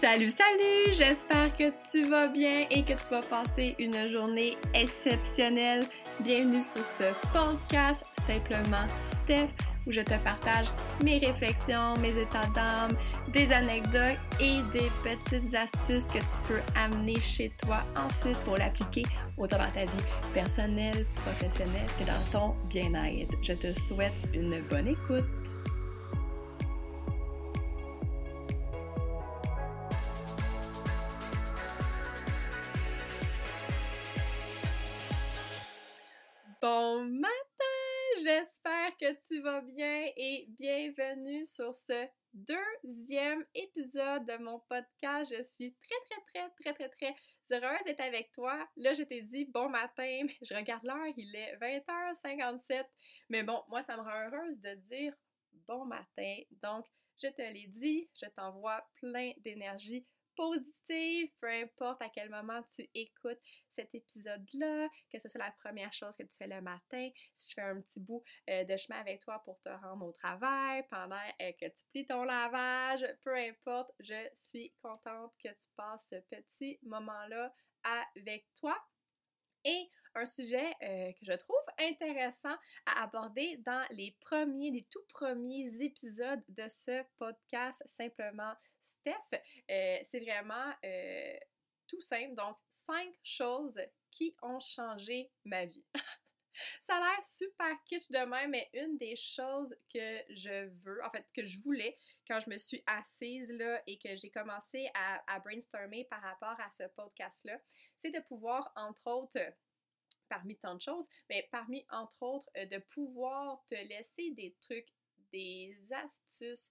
Salut, salut! J'espère que tu vas bien et que tu vas passer une journée exceptionnelle. Bienvenue sur ce podcast Simplement Steph où je te partage mes réflexions, mes états d'âme, des anecdotes et des petites astuces que tu peux amener chez toi ensuite pour l'appliquer autant dans ta vie personnelle, professionnelle que dans ton bien-être. Je te souhaite une bonne écoute. Bon matin! J'espère que tu vas bien et bienvenue sur ce deuxième épisode de mon podcast. Je suis très, très, très, très, très, très heureuse d'être avec toi. Là, je t'ai dit bon matin, mais je regarde l'heure, il est 20h57. Mais bon, moi, ça me rend heureuse de dire bon matin. Donc, je te l'ai dit, je t'envoie plein d'énergie positive, peu importe à quel moment tu écoutes cet épisode-là, que ce soit la première chose que tu fais le matin, si je fais un petit bout euh, de chemin avec toi pour te rendre au travail, pendant euh, que tu plies ton lavage, peu importe, je suis contente que tu passes ce petit moment-là avec toi. Et un sujet euh, que je trouve intéressant à aborder dans les premiers, les tout premiers épisodes de ce podcast Simplement Steph, euh, c'est vraiment euh, tout simple. Donc, cinq choses qui ont changé ma vie. Ça a l'air super kitsch de mais une des choses que je veux, en fait, que je voulais quand je me suis assise là et que j'ai commencé à, à, brainstormer par rapport à ce podcast-là, c'est de pouvoir, entre autres, parmi tant de choses, mais parmi, entre autres, euh, de pouvoir te laisser des trucs, des astuces,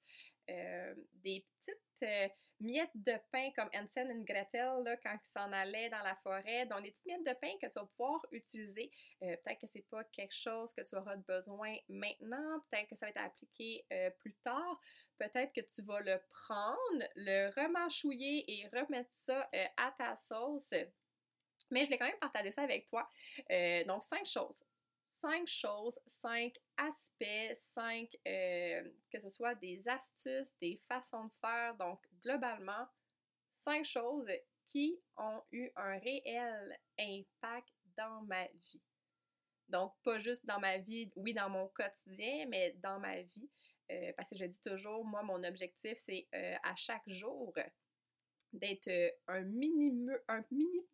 euh, des petites euh, miettes de pain comme Hansen et Gretel quand ils s'en allaient dans la forêt. Donc, des petites miettes de pain que tu vas pouvoir utiliser. Euh, peut-être que c'est pas quelque chose que tu auras besoin maintenant. Peut-être que ça va être appliqué plus tard. Peut-être que tu vas le prendre, le remâchouiller et remettre ça à ta sauce. Mais je vais quand même partager ça avec toi. donc, cinq choses cinq choses, cinq aspects, cinq, euh, que ce soit des astuces, des façons de faire, donc globalement, cinq choses qui ont eu un réel impact dans ma vie. Donc, pas juste dans ma vie, oui, dans mon quotidien, mais dans ma vie. Euh, parce que je dis toujours, moi, mon objectif, c'est euh, à chaque jour d'être un mini, un mini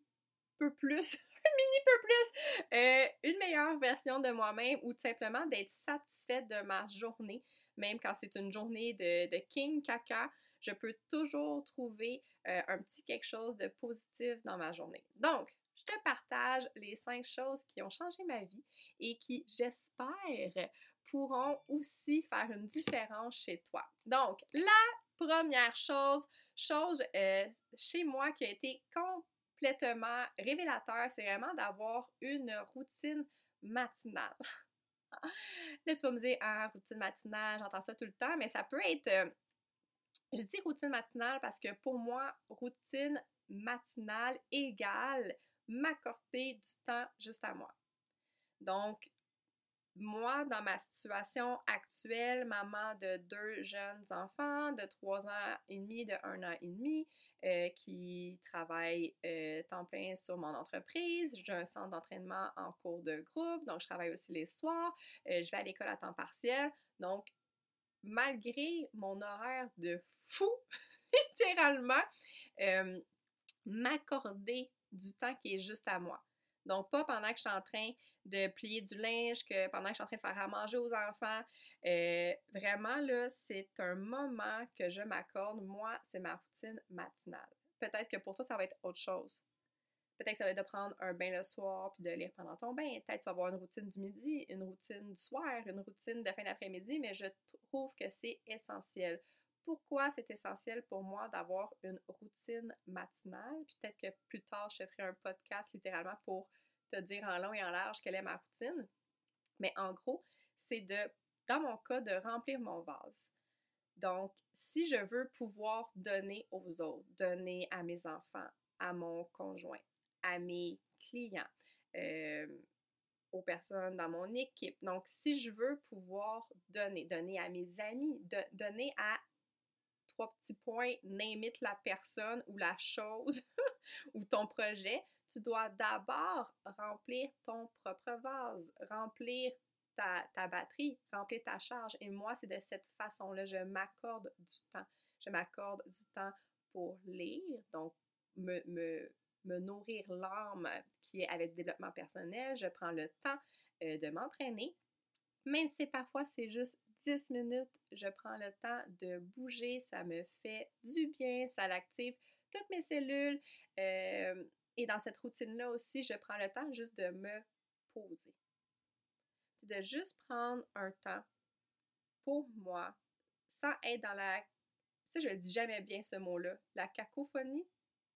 peu plus mini peu plus euh, une meilleure version de moi-même ou tout simplement d'être satisfaite de ma journée, même quand c'est une journée de, king caca, je peux toujours trouver euh, un petit quelque chose de positif dans ma journée. Donc, je te partage les cinq choses qui ont changé ma vie et qui, j'espère, pourront aussi faire une différence chez toi. Donc, la première chose, chose euh, chez moi qui a été complètement révélateur, c'est vraiment d'avoir une routine matinale. Là, tu vas me dire, ah, routine matinale, j'entends ça tout le temps, mais ça peut être. Euh, je dis routine matinale parce que pour moi, routine matinale égale m'accorder du temps juste à moi. Donc, moi, dans ma situation actuelle, maman de deux jeunes enfants de trois ans et demi, de un an et demi, euh, qui travaille euh, temps plein sur mon entreprise. J'ai un centre d'entraînement en cours de groupe, donc je travaille aussi les soirs. Euh, je vais à l'école à temps partiel. Donc, malgré mon horaire de fou, littéralement, m'accorder du temps qui est juste à moi. Donc, pas pendant que je suis en train de plier du linge, que pendant que je suis en train de faire à manger aux enfants. Euh, vraiment, là, c'est un moment que je m'accorde. Moi, c'est ma routine matinale. Peut-être que pour toi, ça va être autre chose. Peut-être que ça va être de prendre un bain le soir puis de lire pendant ton bain. Peut-être que tu vas avoir une routine du midi, une routine du soir, une routine de fin d'après-midi, mais je trouve que c'est essentiel. Pourquoi c'est essentiel pour moi d'avoir une routine matinale? Peut-être que plus tard, je ferai un podcast littéralement pour te dire en long et en large quelle est ma routine. Mais en gros, c'est de, dans mon cas, de remplir mon vase. Donc, si je veux pouvoir donner aux autres, donner à mes enfants, à mon conjoint, à mes clients, euh, aux personnes dans mon équipe. Donc, si je veux pouvoir donner, donner à mes amis, donner à trois petits points, n'imite la personne ou la chose ou ton projet, tu dois d'abord remplir ton propre vase, remplir ta, ta, batterie, remplir ta charge. Et moi, c'est de cette façon-là, je m'accorde du temps. Je m'accorde du temps pour lire, donc me, me, me nourrir l'âme qui est avec du développement personnel. Je prends le temps euh, de m'entraîner. Même si parfois c'est juste 10 minutes, je prends le temps de bouger, ça me fait du bien, ça l'active toutes mes cellules. Euh, et dans cette routine-là aussi, je prends le temps juste de me poser. De juste prendre un temps pour moi, sans être dans la... Ça, je le dis jamais bien ce mot-là. La cacophonie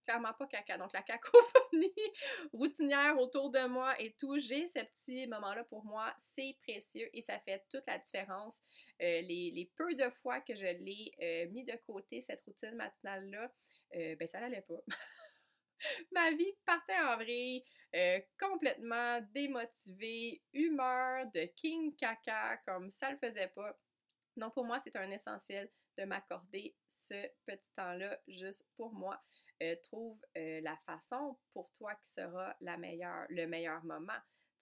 clairement pas caca. Donc la cacophonie routinière autour de moi et tout, j'ai ce petit moment-là pour moi, c'est précieux et ça fait toute la différence. Euh, les, peu de fois que je l'ai euh, mis de côté, cette routine matinale-là, euh, ben ça n'allait pas. Ma vie partait en vrille, complètement démotivée, humeur de king caca, comme ça le faisait pas. Donc pour moi, c'est un essentiel de m'accorder ce petit temps-là juste pour moi. Euh, trouve euh, la façon pour toi qui sera la le meilleur moment.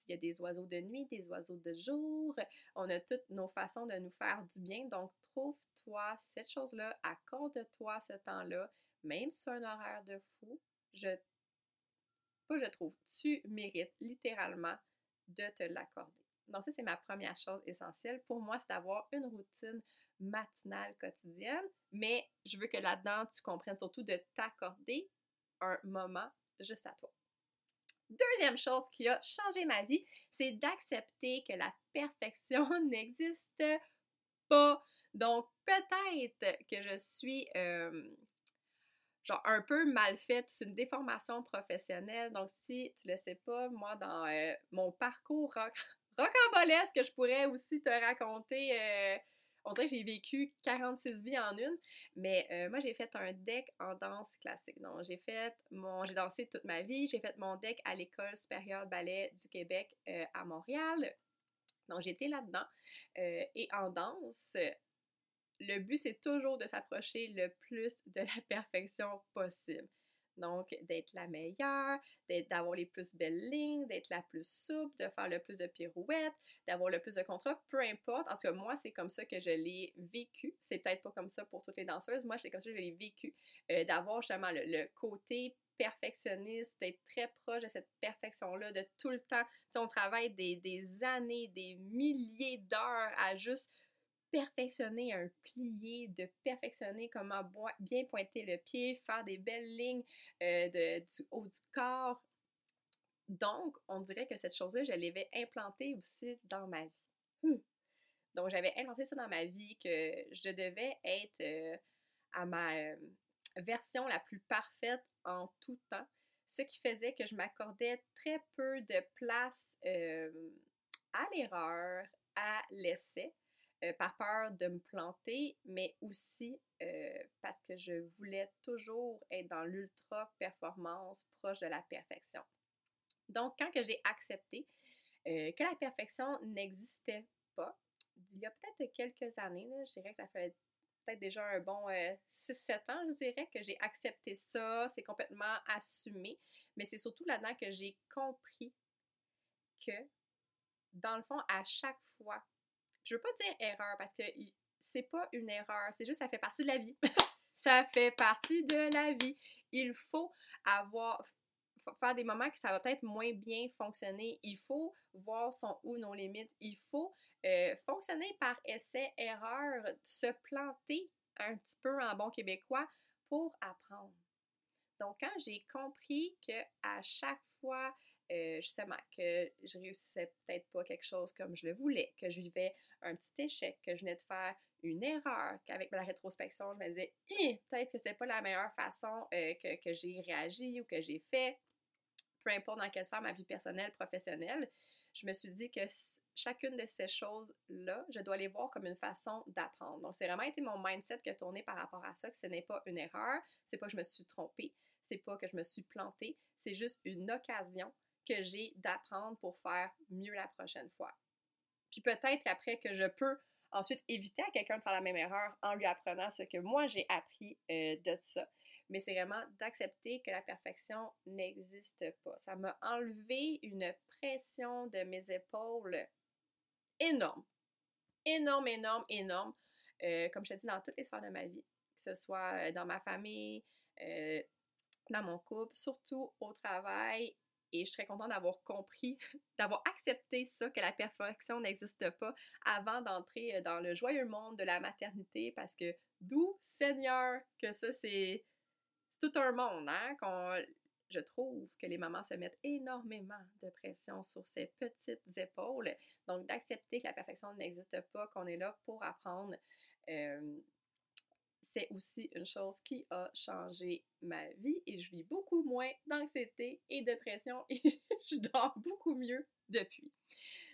Il y a des oiseaux de nuit, des oiseaux de jour. On a toutes nos façons de nous faire du bien. Donc, trouve-toi cette chose-là, accorde-toi ce temps-là, même si c'est un horaire de fou. Je, pas je trouve, tu mérites littéralement de te l'accorder. Donc, ça, c'est ma première chose essentielle. Pour moi, c'est d'avoir une routine matinale quotidienne, mais je veux que là-dedans, tu comprennes surtout de t'accorder un moment juste à toi. Deuxième chose qui a changé ma vie, c'est d'accepter que la perfection n'existe pas. Donc, peut-être que je suis euh, genre un peu mal faite, c'est une déformation professionnelle. Donc, si tu le sais pas, moi, dans euh, mon parcours rocambolesque, je pourrais aussi te raconter euh, on dirait que j'ai vécu 46 vies en une, mais euh, moi j'ai fait un deck en danse classique. Donc j'ai fait mon, j'ai dansé toute ma vie, j'ai fait mon deck à l'école supérieure de ballet du Québec à Montréal. Donc j'étais là-dedans et en danse, le but c'est toujours de s'approcher le plus de la perfection possible. Donc, d'être la meilleure, d'avoir les plus belles lignes, d'être la plus souple, de faire le plus de pirouettes, d'avoir le plus de contrats, peu importe. En tout cas, moi, c'est comme ça que je l'ai vécu. C'est peut-être pas comme ça pour toutes les danseuses. Moi, c'est comme ça que je l'ai vécu. Euh, d'avoir justement le, côté perfectionniste, d'être très proche de cette perfection-là, de tout le temps. sais, on travaille des années, des milliers d'heures à juste perfectionner un plié, de perfectionner comment bien pointer le pied, faire des belles lignes euh, de, du haut du corps. Donc, on dirait que cette chose-là, je l'avais implantée aussi dans ma vie. Hum. Donc, j'avais implanté ça dans ma vie, que je devais être euh, à ma euh, version la plus parfaite en tout temps, ce qui faisait que je m'accordais très peu de place à l'erreur, à l'essai. Euh, par peur de me planter, mais aussi euh, parce que je voulais toujours être dans l'ultra performance proche de la perfection. Donc, quand j'ai accepté euh, que la perfection n'existait pas, il y a peut-être quelques années, je dirais que ça fait peut-être déjà un bon 6-7 ans, je dirais, que j'ai accepté ça, c'est complètement assumé, mais c'est surtout là-dedans que j'ai compris que, dans le fond, à chaque fois je veux pas dire erreur parce que c'est pas une erreur, c'est juste ça fait partie de la vie. ça fait partie de la vie. Il faut avoir faire des moments que ça va peut-être moins bien fonctionner. Il faut voir son ou nos limites. Il faut euh, fonctionner par essai-erreur, se planter un petit peu en bon québécois pour apprendre. Donc, quand j'ai compris que à chaque fois euh, justement, que je réussissais peut-être pas quelque chose comme je le voulais, que je vivais un petit échec, que je venais de faire une erreur, qu'avec la rétrospection, je me disais, peut-être que c'est pas la meilleure façon euh, que, j'ai réagi ou que j'ai fait, peu importe dans quelle sphère ma vie personnelle, professionnelle, je me suis dit que chacune de ces choses-là, je dois les voir comme une façon d'apprendre. Donc, c'est vraiment été mon mindset qui a tourné par rapport à ça, que ce n'est pas une erreur, c'est pas que je me suis trompée, c'est pas que je me suis plantée, c'est juste une occasion que j'ai d'apprendre pour faire mieux la prochaine fois. Puis peut-être qu'après que je peux ensuite éviter à quelqu'un de faire la même erreur en lui apprenant ce que moi j'ai appris euh, de ça. Mais c'est vraiment d'accepter que la perfection n'existe pas. Ça m'a enlevé une pression de mes épaules énorme. Énorme, énorme, énorme. Euh, comme je te dis, dans toutes les sphères de ma vie, que ce soit euh, dans ma famille, dans mon couple, surtout au travail et je serais contente d'avoir compris, d'avoir accepté ça, que la perfection n'existe pas avant d'entrer euh, dans le joyeux monde de la maternité, parce que d'où, Seigneur, que ça, c'est tout un monde, hein, je trouve que les mamans se mettent énormément de pression sur ces petites épaules. Donc, d'accepter que la perfection n'existe pas, qu'on est là pour apprendre, euh, c'est aussi une chose qui a changé ma vie et je vis beaucoup moins d'anxiété et de pression et je dors beaucoup mieux depuis.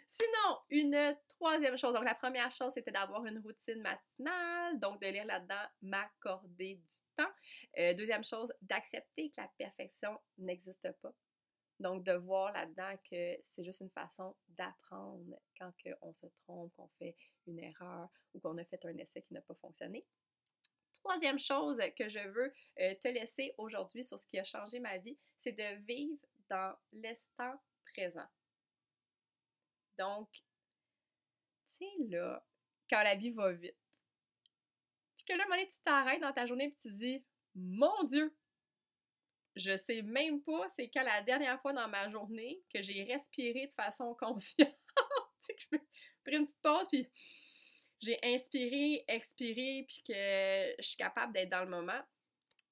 Sinon, une troisième chose, donc la première chose, c'était d'avoir une routine matinale, donc de lire là-dedans, m'accorder du temps. Euh, deuxième chose, d'accepter que la perfection n'existe pas. Donc, de voir là-dedans que c'est juste une façon d'apprendre quand on se trompe, qu'on fait une erreur ou qu'on a fait un essai qui n'a pas fonctionné troisième chose que je veux euh, te laisser aujourd'hui sur ce qui a changé ma vie, c'est de vivre dans l'instant présent. Donc, tu sais, là, quand la vie va vite, puis que là, à tu t'arrêtes dans ta journée et tu dis, mon Dieu, je sais même pas c'est quand la dernière fois dans ma journée que j'ai respiré de façon consciente. tu sais, que je pris une petite pause, puis j'ai inspiré, expiré, puis que je suis capable d'être dans le moment.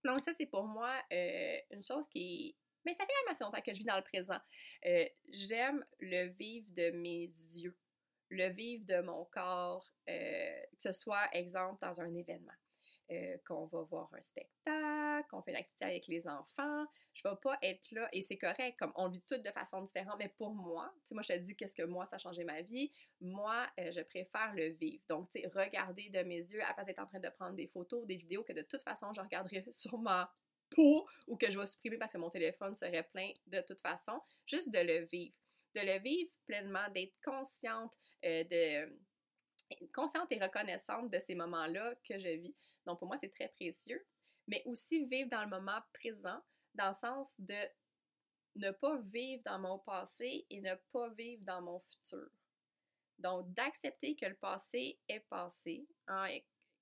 Donc ça, c'est pour moi euh, une chose qui. Mais ça fait quand même assez longtemps que je vis dans le présent. Euh, j'aime le vivre de mes yeux, le vivre de mon corps, euh, que ce soit, exemple, dans un événement. Euh, qu'on va voir un spectacle, qu'on fait une activité avec les enfants. Je vais pas être là, et c'est correct, comme on vit tout de façon différente, mais pour moi, tu moi je te dis qu'est-ce que moi ça a changé ma vie, moi euh, je préfère le vivre. Donc, tu sais, regarder de mes yeux, à pas d'être en train de prendre des photos, des vidéos que de toute façon je regarderai sur ma peau ou que je vais supprimer parce que mon téléphone serait plein de toute façon, juste de le vivre. De le vivre pleinement, d'être consciente euh, de consciente et reconnaissante de ces moments-là que je vis. Donc, pour moi, c'est très précieux. Mais aussi vivre dans le moment présent, dans le sens de ne pas vivre dans mon passé et ne pas vivre dans mon futur. Donc, d'accepter que le passé est passé. Hein,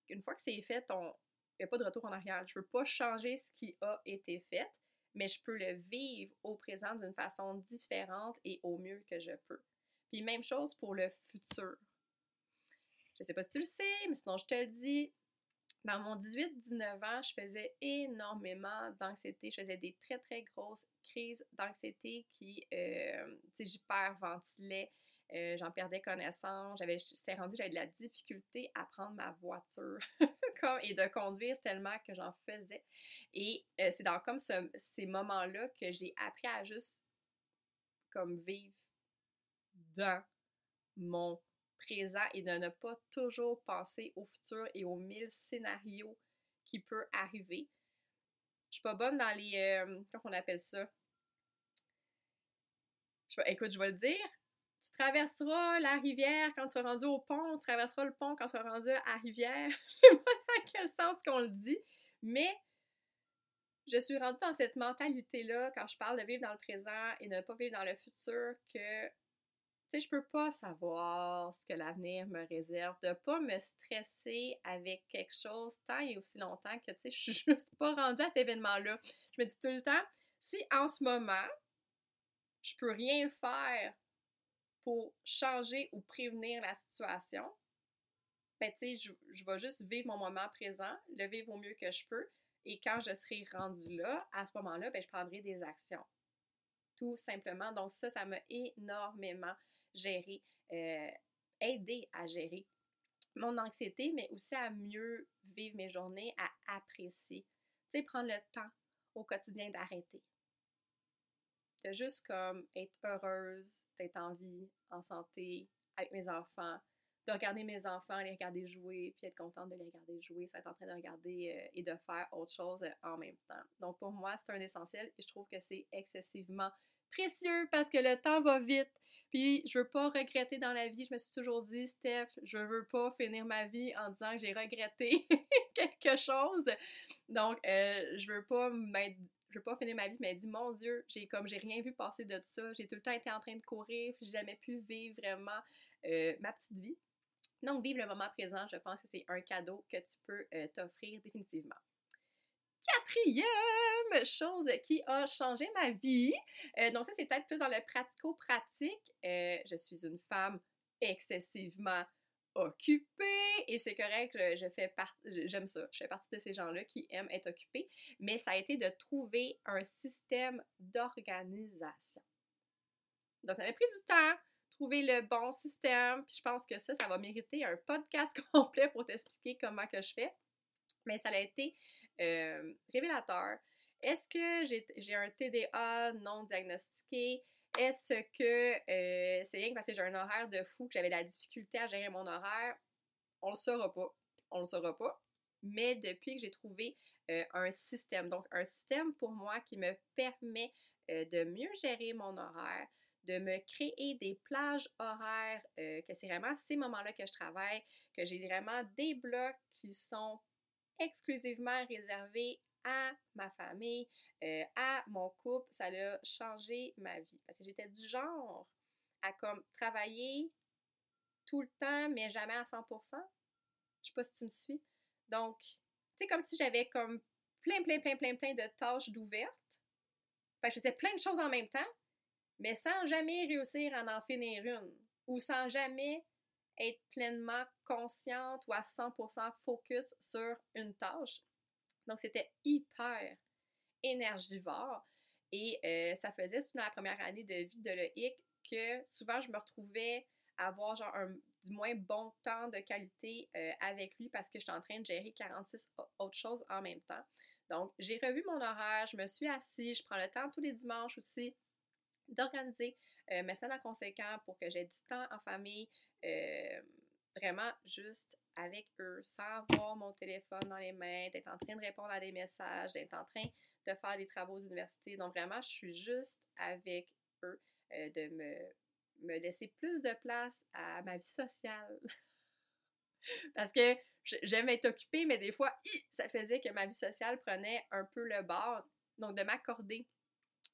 une fois que c'est fait, il n'y a pas de retour en arrière. Je ne peux pas changer ce qui a été fait, mais je peux le vivre au présent d'une façon différente et au mieux que je peux. Puis même chose pour le futur. Je ne sais pas si tu le sais, mais sinon je te le dis, dans mon 18-19 ans, je faisais énormément d'anxiété. Je faisais des très, très grosses crises d'anxiété qui, euh, tu sais, j'hyperventilais. Euh, j'en perdais connaissance. J'avais, c'est rendu, j'avais de la difficulté à prendre ma voiture et de conduire tellement que j'en faisais. Et euh, c'est dans comme ces moments-là que j'ai appris à juste comme vivre dans mon présent et de ne pas toujours penser au futur et aux mille scénarios qui peuvent arriver. Je suis pas bonne dans les. Euh, comment on appelle ça? Je écoute, je vais le dire. Tu traverseras la rivière quand tu seras rendu au pont, tu traverseras le pont quand tu seras rendu à rivière. je sais pas dans quel sens qu'on le dit, mais je suis rendue dans cette mentalité-là quand je parle de vivre dans le présent et de ne pas vivre dans le futur que sais, je peux pas savoir ce que l'avenir me réserve, de pas me stresser avec quelque chose tant et aussi longtemps que, tu sais, je suis juste pas rendue à cet événement-là. Je me dis tout le temps, si en ce moment, je peux rien faire pour changer ou prévenir la situation, ben, tu sais, je, vais juste vivre mon moment présent, le vivre au mieux que je peux, et quand je serai rendue là, à ce moment-là, ben, je prendrai des actions. Tout simplement. Donc ça, ça m'a énormément gérer, euh, aider à gérer mon anxiété, mais aussi à mieux vivre mes journées, à apprécier. Tu sais, prendre le temps au quotidien d'arrêter. De juste comme être heureuse, d'être en vie, en santé, avec mes enfants, de regarder mes enfants, les regarder jouer, puis être contente de les regarder jouer, ça être en train de regarder euh, et de faire autre chose euh, en même temps. Donc pour moi, c'est un essentiel et je trouve que c'est excessivement précieux parce que le temps va vite. Puis je veux pas regretter dans la vie. Je me suis toujours dit, Steph, je veux pas finir ma vie en disant que j'ai regretté quelque chose. Donc, euh, je veux pas je veux pas finir ma vie, mais dit mon Dieu, j'ai comme j'ai rien vu passer de ça. J'ai tout le temps été en train de courir, j'ai jamais pu vivre vraiment euh, ma petite vie. Donc, vivre le moment présent, je pense que c'est un cadeau que tu peux euh, t'offrir définitivement. Quatrième chose qui a changé ma vie. Euh, donc ça, c'est peut-être plus dans le pratico-pratique. Euh, je suis une femme excessivement occupée et c'est correct, je, fais partie, j'aime ça, je fais partie de ces gens-là qui aiment être occupés, mais ça a été de trouver un système d'organisation. Donc ça m'a pris du temps, trouver le bon système, puis je pense que ça, ça va mériter un podcast complet pour t'expliquer comment que je fais. Mais ça a été euh, révélateur. Est-ce que j'ai un TDA non diagnostiqué? Est-ce que euh, c'est rien parce que j'ai un horaire de fou que j'avais la difficulté à gérer mon horaire? On le saura pas. On le saura pas. Mais depuis que j'ai trouvé euh, un système, donc un système pour moi qui me permet de mieux gérer mon horaire, de me créer des plages horaires, que c'est vraiment ces moments-là que je travaille, que j'ai vraiment des blocs qui sont exclusivement réservé à ma famille, euh, à mon couple. Ça a changé ma vie. Parce que j'étais du genre à comme travailler tout le temps, mais jamais à 100%. Je sais pas si tu me suis. Donc, c'est comme si j'avais comme plein, plein, plein, plein, plein de tâches d'ouvertes. Je faisais plein de choses en même temps, mais sans jamais réussir à en finir une. Ou sans jamais être pleinement consciente ou à 100% focus sur une tâche. Donc, c'était hyper énergivore et euh, ça faisait, surtout dans la première année de vie de l'EIC, que souvent je me retrouvais à avoir genre un du moins bon temps de qualité euh, avec lui parce que j'étais en train de gérer 46 autres choses en même temps. Donc, j'ai revu mon horaire, je me suis assise, je prends le temps tous les dimanches aussi d'organiser euh, mes semaines en conséquent pour que j'ai du temps en famille, euh, vraiment juste avec eux, sans avoir mon téléphone dans les mains, d'être en train de répondre à des messages, d'être en train de faire des travaux d'université. Donc vraiment, je suis juste avec eux, euh, de me, me laisser plus de place à ma vie sociale. Parce que j'aime être occupée, mais des fois, ça faisait que ma vie sociale prenait un peu le bord. Donc, de m'accorder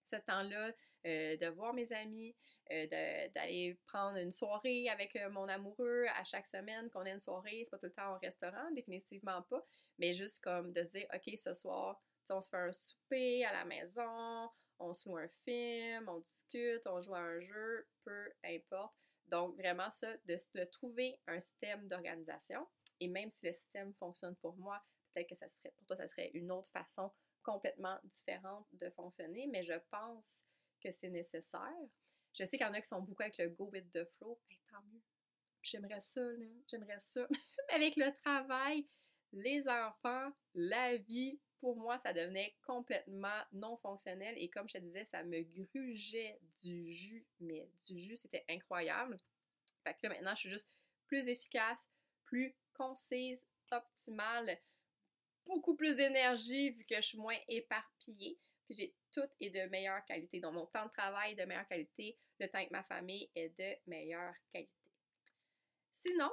ce temps-là, euh, de voir mes amis, euh, d'aller prendre une soirée avec euh, mon amoureux à chaque semaine, qu'on ait une soirée, c'est pas tout le temps au restaurant, définitivement pas, mais juste comme de se dire, OK, ce soir, on se fait un souper à la maison, on se voit un film, on discute, on joue à un jeu, peu importe. Donc, vraiment ça, de, de trouver un système d'organisation. Et même si le système fonctionne pour moi, peut-être que ça serait, pour toi, ça serait une autre façon complètement différente de fonctionner, mais je pense que c'est nécessaire. Je sais qu'il y en a qui sont beaucoup avec le go with the flow, ben, tant mieux. J'aimerais ça, là. J'aimerais ça. avec le travail, les enfants, la vie, pour moi, ça devenait complètement non fonctionnel et comme je te disais, ça me grugeait du jus, mais du jus, c'était incroyable. Fait que là, maintenant, je suis juste plus efficace, plus concise, optimale, beaucoup plus d'énergie vu que je suis moins éparpillée. Puis j'ai tout est de meilleure qualité. Donc mon temps de travail est de meilleure qualité, le temps avec ma famille est de meilleure qualité. Sinon,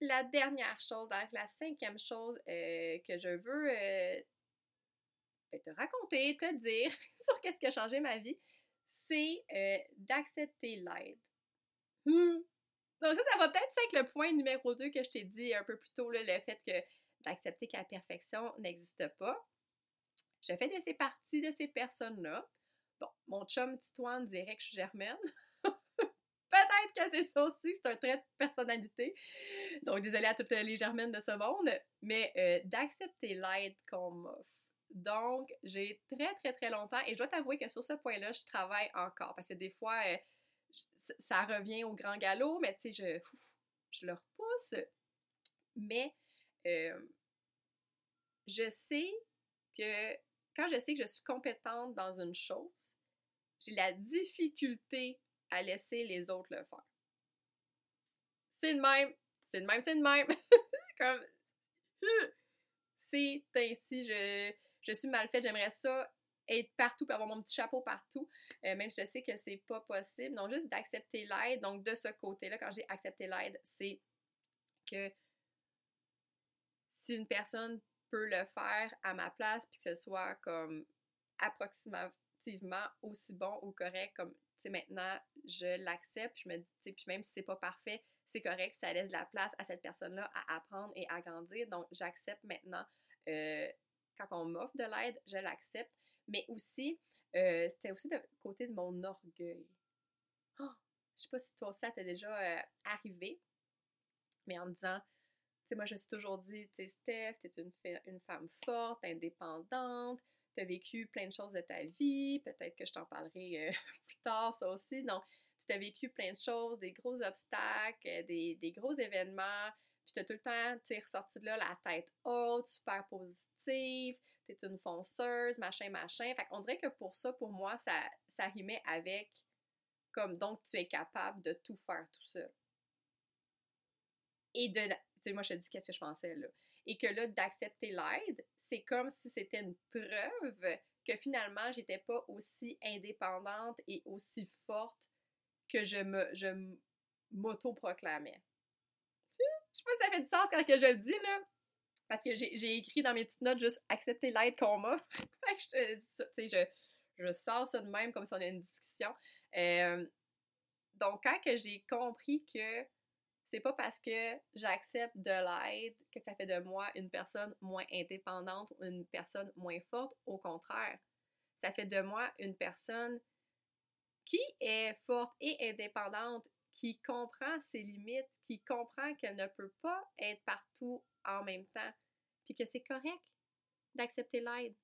la dernière chose, la cinquième chose euh, que je veux euh, ben, te raconter, te dire sur qu'est-ce qui a changé ma vie, c'est euh, d'accepter l'aide. Hmm. Donc ça, ça va peut-être être le point numéro 2 que je t'ai dit un peu plus tôt, le fait que d'accepter que la perfection n'existe pas. Je fais de ces parties de ces personnes-là. Bon, mon chum Titoine dirait que je suis germaine. Peut-être que c'est ça aussi, c'est un trait de personnalité. Donc, désolée à toutes les germaines de ce monde, mais euh, d'accepter l'aide qu'on m'offre. Donc, j'ai très, très, très longtemps, et je dois t'avouer que sur ce point-là, je travaille encore, parce que des fois, euh, ça revient au grand galop, mais tu sais, je, je le repousse. Mais euh, je sais que quand je sais que je suis compétente dans une chose, j'ai la difficulté à laisser les autres le faire. C'est de même, c'est de même, c'est de même. Comme, c'est ainsi, je, suis mal faite, j'aimerais ça être partout, avoir mon petit chapeau partout, euh, même si je sais que c'est pas possible. Donc, juste d'accepter l'aide. Donc, de ce côté-là, quand j'ai accepté l'aide, c'est que si une personne le faire à ma place, puis que ce soit comme approximativement aussi bon ou correct comme, tu sais, maintenant, je l'accepte, je me dis, puis même si c'est pas parfait, c'est correct, ça laisse la place à cette personne-là à apprendre et à grandir. Donc, j'accepte maintenant, euh, quand on m'offre de l'aide, je l'accepte. Mais aussi, euh, c'était aussi de côté de mon orgueil. Oh, je sais pas si toi ça t'est déjà euh, arrivé, mais en me disant, moi, je me suis toujours dit, tu sais, Steph, t'es une, une femme forte, indépendante, t'as vécu plein de choses de ta vie, peut-être que je t'en parlerai euh, plus tard, ça aussi. Donc, tu as vécu plein de choses, des gros obstacles, des, des gros événements, puis t'as tout le temps, tu ressorti de là la tête haute, super positive, t'es une fonceuse, machin, machin. Fait qu'on dirait que pour ça, pour moi, ça, ça rimait avec comme donc tu es capable de tout faire tout seul. Et de, tu sais, moi je te dis qu'est-ce que je pensais là. Et que là, d'accepter l'aide, c'est comme si c'était une preuve que finalement, j'étais pas aussi indépendante et aussi forte que je me je m'auto-proclamais. Je sais pas si ça fait du sens quand je le dis, là. Parce que j'ai écrit dans mes petites notes juste accepter l'aide qu'on m'offre. je je, je sors ça de même comme si on avait une discussion. Euh, donc, quand j'ai compris que c'est pas parce que j'accepte de l'aide que ça fait de moi une personne moins indépendante ou une personne moins forte. Au contraire, ça fait de moi une personne qui est forte et indépendante, qui comprend ses limites, qui comprend qu'elle ne peut pas être partout en même temps, puis que c'est correct d'accepter l'aide,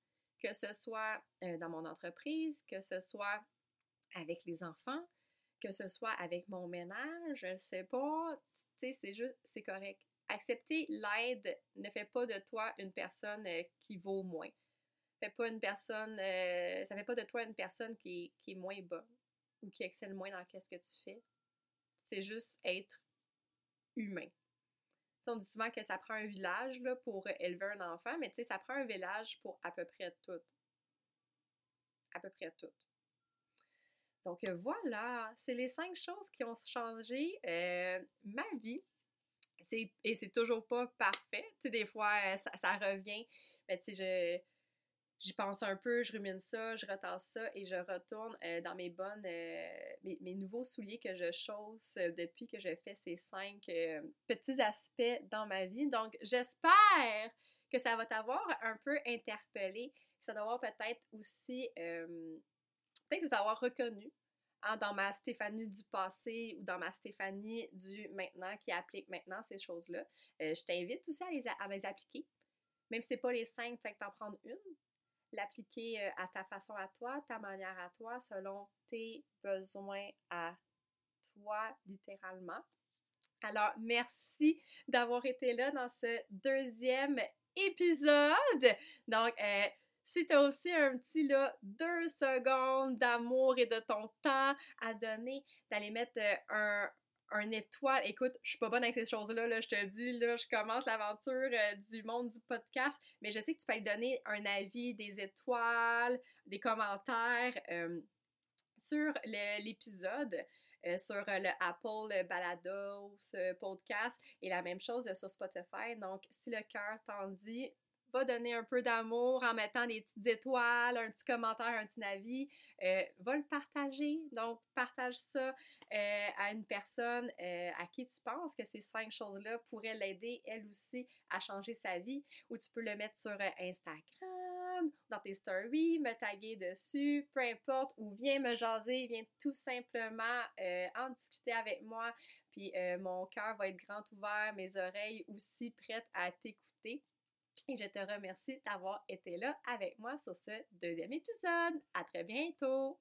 que ce soit euh, dans mon entreprise, que ce soit avec les enfants, que ce soit avec mon ménage, je sais pas, c'est juste, c'est correct. Accepter l'aide ne fait pas de toi une personne euh, qui vaut moins. Fait pas une personne, euh, ça fait pas de toi une personne qui, qui est moins bonne ou qui excelle moins dans ce que tu fais. C'est juste être humain on dit souvent que ça prend un village là, pour élever un enfant, mais tu sais, ça prend un village pour à peu près tout. À peu près tout. Donc euh, voilà, c'est les cinq choses qui ont changé euh, ma vie. Et c'est toujours pas parfait. Des fois, euh, ça, revient. Mais tu sais, j'y pense un peu, je rumine ça, je retasse ça et je retourne dans mes bonnes, euh, mes, nouveaux souliers que je chausse depuis que je fais ces cinq petits aspects dans ma vie. Donc, j'espère que ça va t'avoir un peu interpellé, ça va peut-être aussi, peut-être t'avoir reconnu hein, dans ma Stéphanie du passé ou dans ma Stéphanie du maintenant qui applique maintenant ces choses-là. je t'invite aussi à les, appliquer. Même si c'est pas les cinq, peut-être t'en prendre une, l'appliquer euh, à ta façon à toi, ta manière à toi, selon tes besoins à toi, littéralement. Alors, merci d'avoir été là dans ce deuxième épisode. Donc, euh, si tu as aussi un petit là, deux secondes d'amour et de ton temps à donner, d'aller mettre euh, un, un étoile. Écoute, je suis pas bonne avec ces choses-là, là, je te dis, je commence l'aventure euh, du monde du podcast, mais je sais que tu peux lui donner un avis, des étoiles, des commentaires euh, sur l'épisode. Sur le Apple Balado, ce podcast, et la même chose sur Spotify. Donc, si le cœur t'en dit, va donner un peu d'amour en mettant des petites étoiles, un petit commentaire, un petit avis, euh, va le partager. Donc, partage ça euh, à une personne euh, à qui tu penses que ces cinq choses-là pourraient l'aider, elle aussi, à changer sa vie. Ou tu peux le mettre sur Instagram, dans tes stories, me taguer dessus, peu importe, ou viens me jaser, viens tout simplement en discuter avec moi. Puis mon cœur va être grand ouvert, mes oreilles aussi prêtes à t'écouter. Et je te remercie d'avoir été là avec moi sur ce deuxième épisode. À très bientôt!